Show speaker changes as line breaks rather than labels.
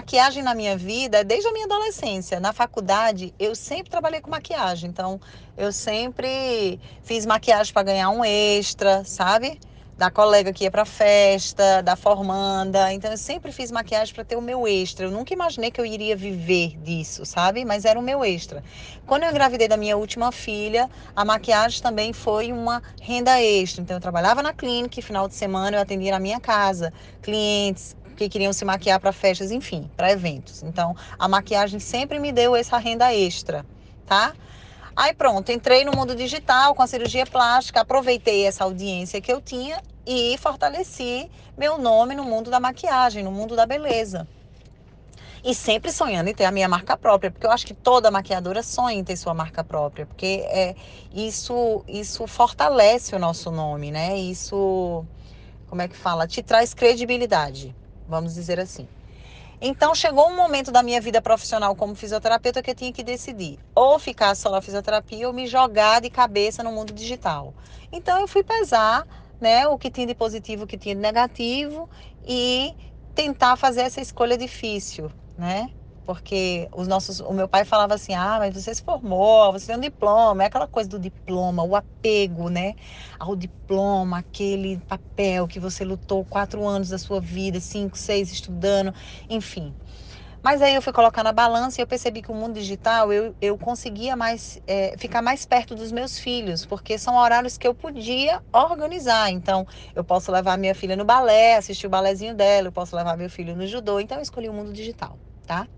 maquiagem na minha vida desde a minha adolescência. Na faculdade, eu sempre trabalhei com maquiagem. Então, eu sempre fiz maquiagem para ganhar um extra, sabe? da colega que ia para festa, da formanda. Então eu sempre fiz maquiagem para ter o meu extra. Eu nunca imaginei que eu iria viver disso, sabe? Mas era o meu extra. Quando eu engravidei da minha última filha, a maquiagem também foi uma renda extra. Então eu trabalhava na clínica, e final de semana eu atendia na minha casa clientes que queriam se maquiar para festas, enfim, para eventos. Então a maquiagem sempre me deu essa renda extra, tá? Aí pronto, entrei no mundo digital com a cirurgia plástica, aproveitei essa audiência que eu tinha e fortaleci meu nome no mundo da maquiagem, no mundo da beleza. E sempre sonhando em ter a minha marca própria, porque eu acho que toda maquiadora sonha em ter sua marca própria, porque é, isso, isso fortalece o nosso nome, né? Isso, como é que fala? Te traz credibilidade, vamos dizer assim. Então chegou um momento da minha vida profissional como fisioterapeuta que eu tinha que decidir ou ficar só na fisioterapia ou me jogar de cabeça no mundo digital. Então eu fui pesar, né, o que tinha de positivo, o que tinha de negativo e tentar fazer essa escolha difícil, né? Porque os nossos, o meu pai falava assim: "Ah, mas você se formou, você tem um diploma". É aquela coisa do diploma, o apego, né, ao diploma, aquele papel que você lutou quatro anos da sua vida, cinco, seis estudando, enfim. Mas aí eu fui colocar na balança e eu percebi que o mundo digital eu, eu conseguia mais é, ficar mais perto dos meus filhos, porque são horários que eu podia organizar. Então, eu posso levar minha filha no balé, assistir o balézinho dela, eu posso levar meu filho no judô. Então, eu escolhi o mundo digital, tá?